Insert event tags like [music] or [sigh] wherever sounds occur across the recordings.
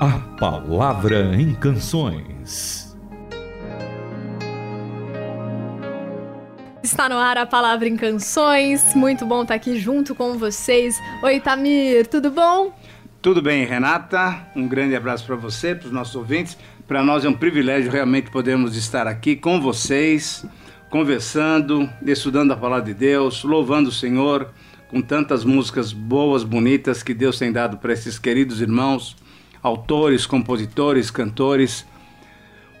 A Palavra em Canções. Está no ar a Palavra em Canções. Muito bom estar aqui junto com vocês. Oi, Tamir, tudo bom? Tudo bem, Renata? Um grande abraço para você, para os nossos ouvintes. Para nós é um privilégio realmente podermos estar aqui com vocês, conversando, estudando a palavra de Deus, louvando o Senhor com tantas músicas boas, bonitas que Deus tem dado para esses queridos irmãos autores, compositores, cantores.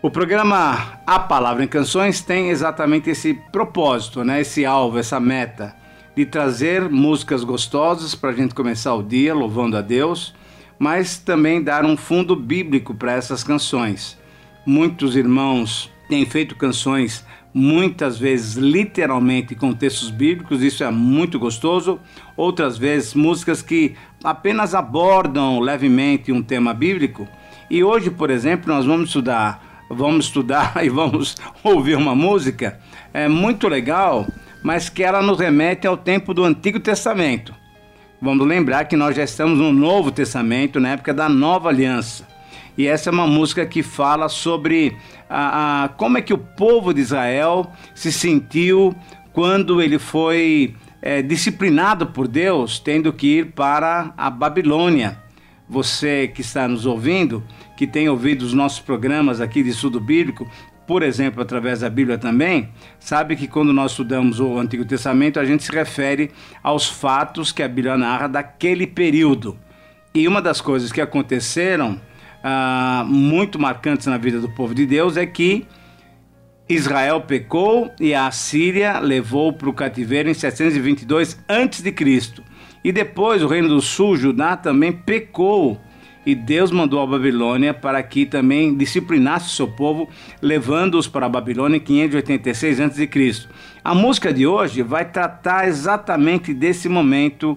O programa A Palavra em Canções tem exatamente esse propósito, né? esse alvo, essa meta de trazer músicas gostosas para a gente começar o dia louvando a Deus, mas também dar um fundo bíblico para essas canções. Muitos irmãos têm feito canções muitas vezes literalmente com textos bíblicos, isso é muito gostoso. Outras vezes músicas que apenas abordam levemente um tema bíblico. E hoje, por exemplo, nós vamos estudar, vamos estudar [laughs] e vamos ouvir uma música é muito legal, mas que ela nos remete ao tempo do Antigo Testamento. Vamos lembrar que nós já estamos no Novo Testamento, na época da Nova Aliança. E essa é uma música que fala sobre a, a, como é que o povo de Israel se sentiu quando ele foi é, disciplinado por Deus, tendo que ir para a Babilônia. Você que está nos ouvindo, que tem ouvido os nossos programas aqui de estudo bíblico, por exemplo, através da Bíblia também, sabe que quando nós estudamos o Antigo Testamento, a gente se refere aos fatos que a Bíblia narra daquele período. E uma das coisas que aconteceram ah, muito marcantes na vida do povo de Deus é que Israel pecou e a Síria levou para o cativeiro em 722 a.C. E depois o reino do sul, Judá, também pecou. E Deus mandou a Babilônia para que também disciplinasse o seu povo, levando-os para a Babilônia em 586 a.C. A música de hoje vai tratar exatamente desse momento,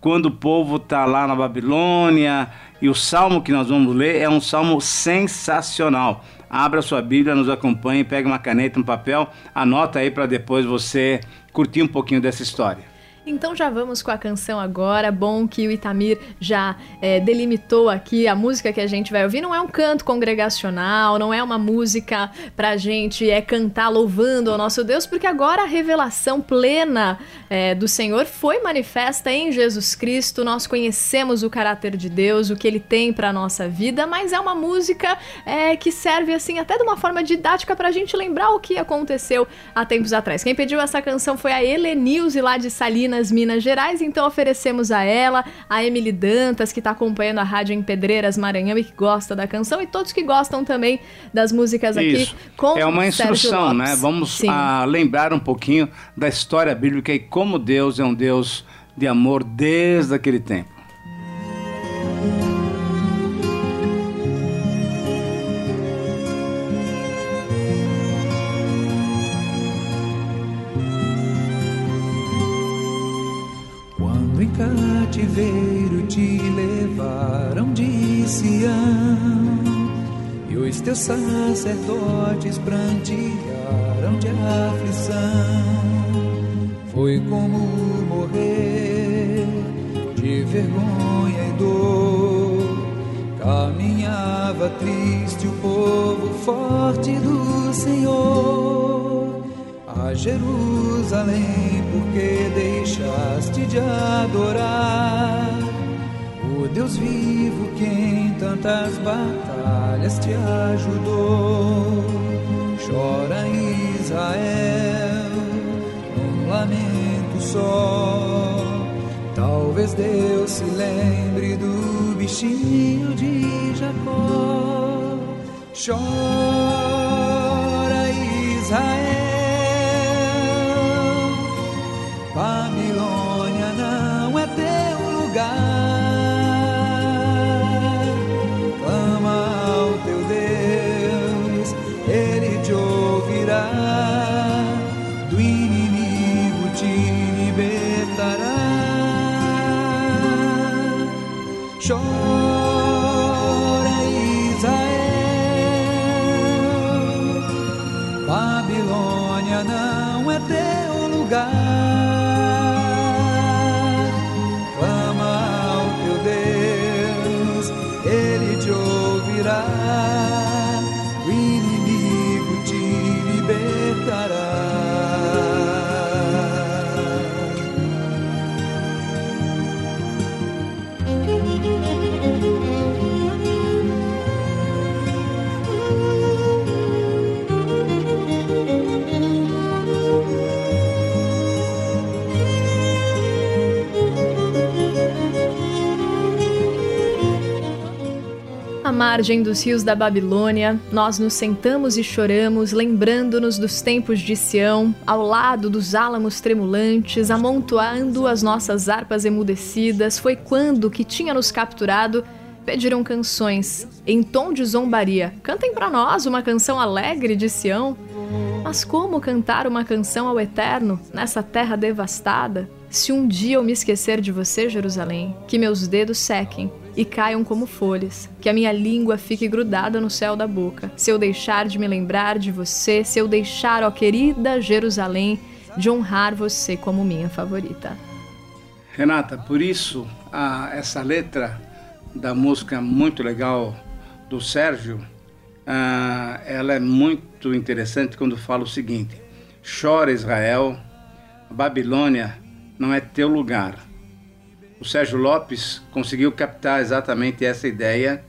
quando o povo está lá na Babilônia, e o salmo que nós vamos ler é um salmo sensacional. Abra sua Bíblia, nos acompanhe, pega uma caneta, um papel, anota aí para depois você curtir um pouquinho dessa história. Então já vamos com a canção agora. Bom que o Itamir já é, delimitou aqui a música que a gente vai ouvir. Não é um canto congregacional, não é uma música pra gente é cantar louvando ao nosso Deus, porque agora a revelação plena é, do Senhor foi manifesta em Jesus Cristo. Nós conhecemos o caráter de Deus, o que Ele tem para nossa vida, mas é uma música é, que serve assim até de uma forma didática para a gente lembrar o que aconteceu há tempos atrás. Quem pediu essa canção foi a Helenilze lá de Salinas Campinas, Minas Gerais, então oferecemos a ela, a Emily Dantas, que está acompanhando a rádio em Pedreiras, Maranhão e que gosta da canção, e todos que gostam também das músicas aqui Isso. com É uma instrução, né? Vamos a, lembrar um pouquinho da história bíblica e como Deus é um Deus de amor desde aquele tempo. Cativeiro te levaram de Sião e os teus sacerdotes prantearam de aflição. Foi como morrer de vergonha e dor. Caminhava triste o povo forte do Senhor Jerusalém, porque deixaste de adorar o Deus vivo que em tantas batalhas te ajudou. Chora Israel, um lamento só. Talvez Deus se lembre do bichinho de Jacó. Chora clama ao teu Deus, Ele te À margem dos rios da Babilônia, nós nos sentamos e choramos, lembrando-nos dos tempos de Sião, ao lado dos álamos tremulantes, amontoando as nossas harpas emudecidas. Foi quando que tinha nos capturado pediram canções em tom de zombaria. Cantem para nós uma canção alegre de Sião. Mas como cantar uma canção ao Eterno nessa terra devastada? Se um dia eu me esquecer de você, Jerusalém, que meus dedos sequem e caiam como folhas, que a minha língua fique grudada no céu da boca. Se eu deixar de me lembrar de você, se eu deixar, ó querida Jerusalém, de honrar você como minha favorita. Renata, por isso a, essa letra da música muito legal do Sérgio, ah, ela é muito interessante quando fala o seguinte: chora Israel, Babilônia não é teu lugar. O Sérgio Lopes conseguiu captar exatamente essa ideia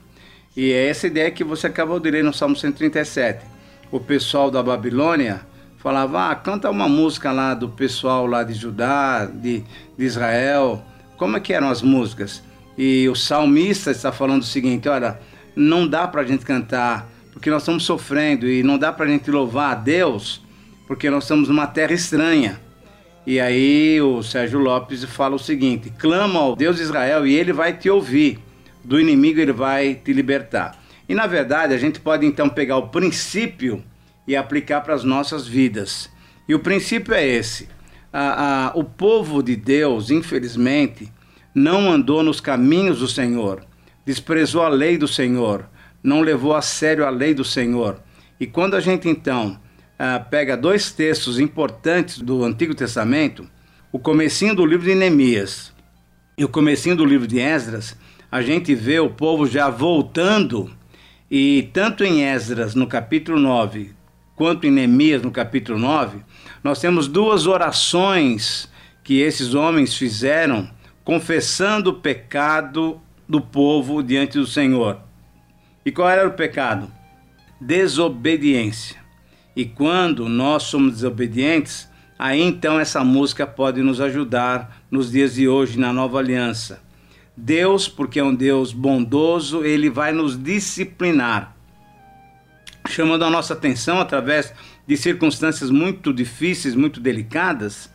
e é essa ideia que você acabou de ler no Salmo 137. O pessoal da Babilônia falava: ah, canta uma música lá do pessoal lá de Judá, de, de Israel. Como é que eram as músicas? E o salmista está falando o seguinte: olha, não dá para a gente cantar porque nós estamos sofrendo e não dá para a gente louvar a Deus porque nós estamos numa terra estranha. E aí o Sérgio Lopes fala o seguinte: clama ao Deus de Israel e ele vai te ouvir, do inimigo ele vai te libertar. E na verdade a gente pode então pegar o princípio e aplicar para as nossas vidas. E o princípio é esse: a, a, o povo de Deus, infelizmente, não andou nos caminhos do Senhor, desprezou a lei do Senhor, não levou a sério a lei do Senhor. E quando a gente então uh, pega dois textos importantes do Antigo Testamento, o comecinho do livro de Neemias e o comecinho do livro de Esdras, a gente vê o povo já voltando e tanto em Esdras no capítulo 9, quanto em Neemias no capítulo 9, nós temos duas orações que esses homens fizeram confessando o pecado do povo diante do Senhor. E qual era o pecado? Desobediência. E quando nós somos desobedientes, aí então essa música pode nos ajudar nos dias de hoje na nova aliança. Deus, porque é um Deus bondoso, ele vai nos disciplinar, chamando a nossa atenção através de circunstâncias muito difíceis, muito delicadas,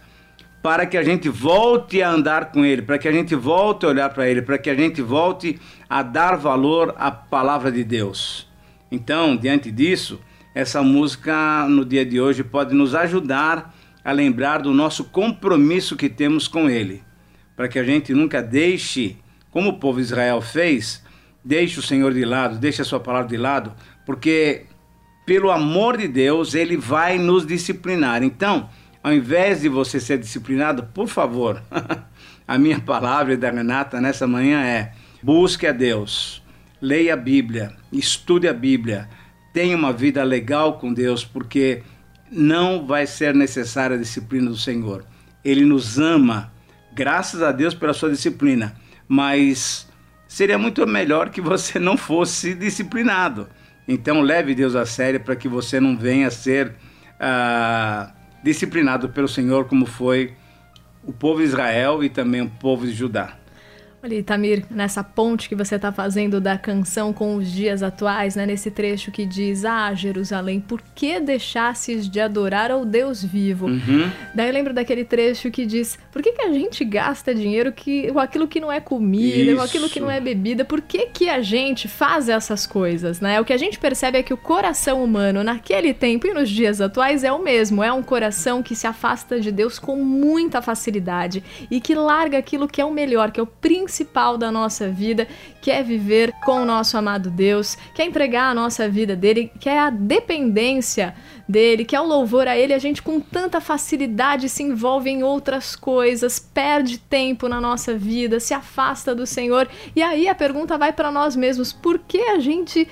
para que a gente volte a andar com Ele, para que a gente volte a olhar para Ele, para que a gente volte a dar valor à palavra de Deus. Então, diante disso, essa música no dia de hoje pode nos ajudar a lembrar do nosso compromisso que temos com Ele, para que a gente nunca deixe, como o povo de Israel fez, deixe o Senhor de lado, deixe a sua palavra de lado, porque pelo amor de Deus, Ele vai nos disciplinar. Então, ao invés de você ser disciplinado, por favor, [laughs] a minha palavra da Renata nessa manhã é: busque a Deus, leia a Bíblia, estude a Bíblia, tenha uma vida legal com Deus, porque não vai ser necessária a disciplina do Senhor. Ele nos ama, graças a Deus pela sua disciplina, mas seria muito melhor que você [laughs] não fosse disciplinado. Então leve Deus a sério para que você não venha a ser ah, disciplinado pelo Senhor, como foi o povo de Israel e também o povo de Judá. Olha, Itamir, nessa ponte que você está fazendo da canção com os dias atuais, né, nesse trecho que diz: Ah, Jerusalém, por que deixasses de adorar ao Deus vivo? Uhum. Daí eu lembro daquele trecho que diz: Por que, que a gente gasta dinheiro que, com aquilo que não é comida, Isso. com aquilo que não é bebida? Por que, que a gente faz essas coisas? Né? O que a gente percebe é que o coração humano, naquele tempo e nos dias atuais, é o mesmo: é um coração que se afasta de Deus com muita facilidade e que larga aquilo que é o melhor, que é o principal principal da nossa vida, que é viver com o nosso amado Deus, que é entregar a nossa vida dele, que é a dependência dele, que é o louvor a ele, a gente com tanta facilidade se envolve em outras coisas, perde tempo na nossa vida, se afasta do Senhor. E aí a pergunta vai para nós mesmos: por que a gente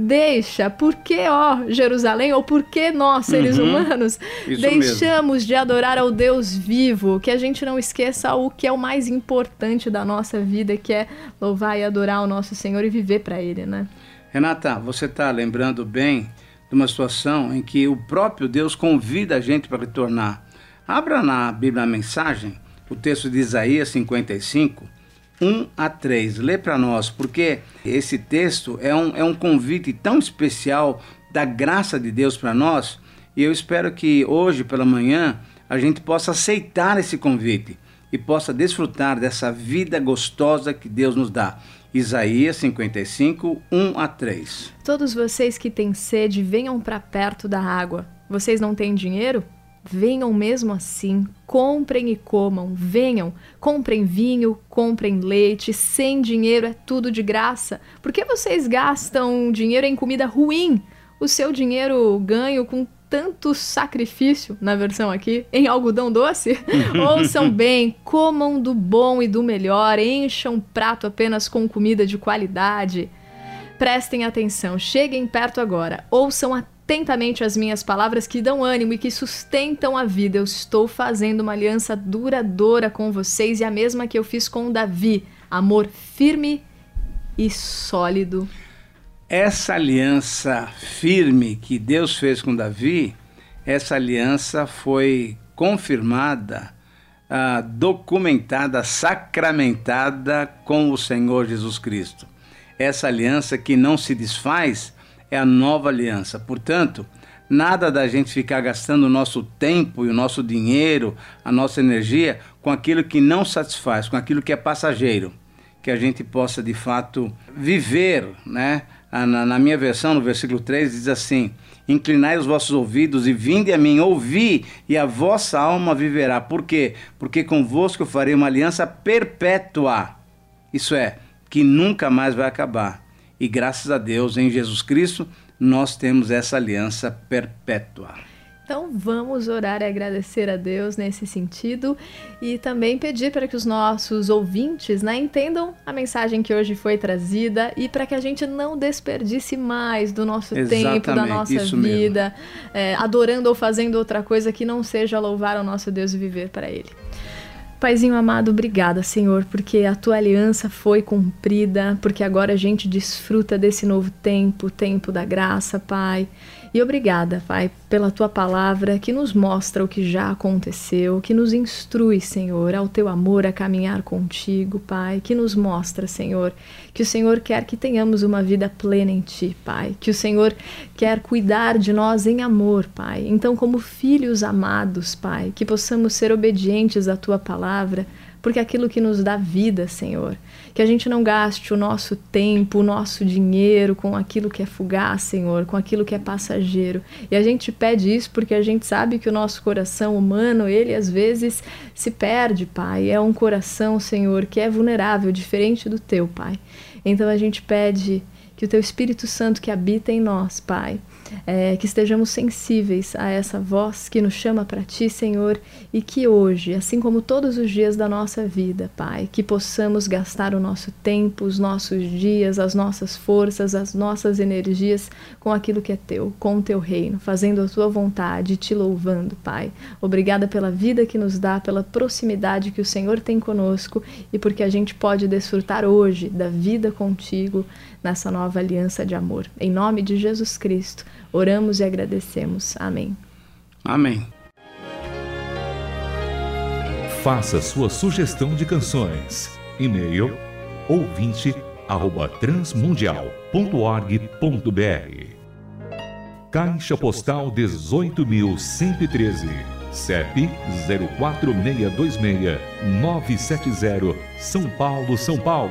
deixa, por que, ó, Jerusalém, ou por que nós, seres uhum, humanos, deixamos mesmo. de adorar ao Deus vivo? Que a gente não esqueça o que é o mais importante da nossa vida, que é louvar e adorar o nosso Senhor e viver para Ele, né? Renata, você está lembrando bem de uma situação em que o próprio Deus convida a gente para retornar. Abra na Bíblia a mensagem, o texto de Isaías 55, 1 a 3. Lê para nós, porque esse texto é um, é um convite tão especial da graça de Deus para nós, e eu espero que hoje pela manhã a gente possa aceitar esse convite e possa desfrutar dessa vida gostosa que Deus nos dá. Isaías 55, 1 a 3. Todos vocês que têm sede, venham para perto da água. Vocês não têm dinheiro? Venham mesmo assim, comprem e comam, venham, comprem vinho, comprem leite, sem dinheiro é tudo de graça. Por que vocês gastam dinheiro em comida ruim? O seu dinheiro ganho com tanto sacrifício, na versão aqui, em algodão doce? [laughs] Ouçam bem, comam do bom e do melhor, encham um prato apenas com comida de qualidade. Prestem atenção, cheguem perto agora, ouçam atentamente as minhas palavras que dão ânimo e que sustentam a vida. Eu estou fazendo uma aliança duradoura com vocês e a mesma que eu fiz com Davi, amor firme e sólido essa aliança firme que Deus fez com Davi, essa aliança foi confirmada, uh, documentada, sacramentada com o Senhor Jesus Cristo. Essa aliança que não se desfaz é a nova aliança. Portanto, nada da gente ficar gastando o nosso tempo e o nosso dinheiro, a nossa energia com aquilo que não satisfaz, com aquilo que é passageiro. Que a gente possa de fato viver, né? Na, na, minha versão, no versículo 3, diz assim: Inclinai os vossos ouvidos e vinde a mim, ouvi, e a vossa alma viverá. Por quê? Porque convosco eu farei uma aliança perpétua. Isso é, que nunca mais vai acabar. E graças a Deus, em Jesus Cristo, nós temos essa aliança perpétua. Então vamos orar e agradecer a Deus nesse sentido e também pedir para que os nossos ouvintes né, entendam a mensagem que hoje foi trazida e para que a gente não desperdice mais do nosso Exatamente, tempo, da nossa vida, é, adorando ou fazendo outra coisa que não seja louvar o nosso Deus e viver para Ele. Paizinho amado, obrigada, Senhor, porque a tua aliança foi cumprida, porque agora a gente desfruta desse novo tempo, tempo da graça, Pai. E obrigada, Pai, pela tua palavra que nos mostra o que já aconteceu, que nos instrui, Senhor, ao teu amor a caminhar contigo, Pai, que nos mostra, Senhor, que o Senhor quer que tenhamos uma vida plena em ti, Pai, que o Senhor quer cuidar de nós em amor, Pai. Então, como filhos amados, Pai, que possamos ser obedientes à tua palavra porque é aquilo que nos dá vida, Senhor. Que a gente não gaste o nosso tempo, o nosso dinheiro com aquilo que é fugaz, Senhor, com aquilo que é passageiro. E a gente pede isso porque a gente sabe que o nosso coração humano, ele às vezes se perde, Pai. É um coração, Senhor, que é vulnerável, diferente do teu, Pai. Então a gente pede que o teu Espírito Santo que habita em nós, Pai, é, que estejamos sensíveis a essa voz que nos chama para Ti, Senhor, e que hoje, assim como todos os dias da nossa vida, Pai, que possamos gastar o nosso tempo, os nossos dias, as nossas forças, as nossas energias com aquilo que é Teu, com o Teu reino, fazendo a Tua vontade, Te louvando, Pai. Obrigada pela vida que nos dá, pela proximidade que o Senhor tem conosco e porque a gente pode desfrutar hoje da vida contigo nessa nova aliança de amor. Em nome de Jesus Cristo, oramos e agradecemos. Amém. Amém. Faça sua sugestão de canções. E-mail ouvinte@transmundial.org.br. Caixa Postal 18.113, CEP 04626 970, São Paulo, São Paulo.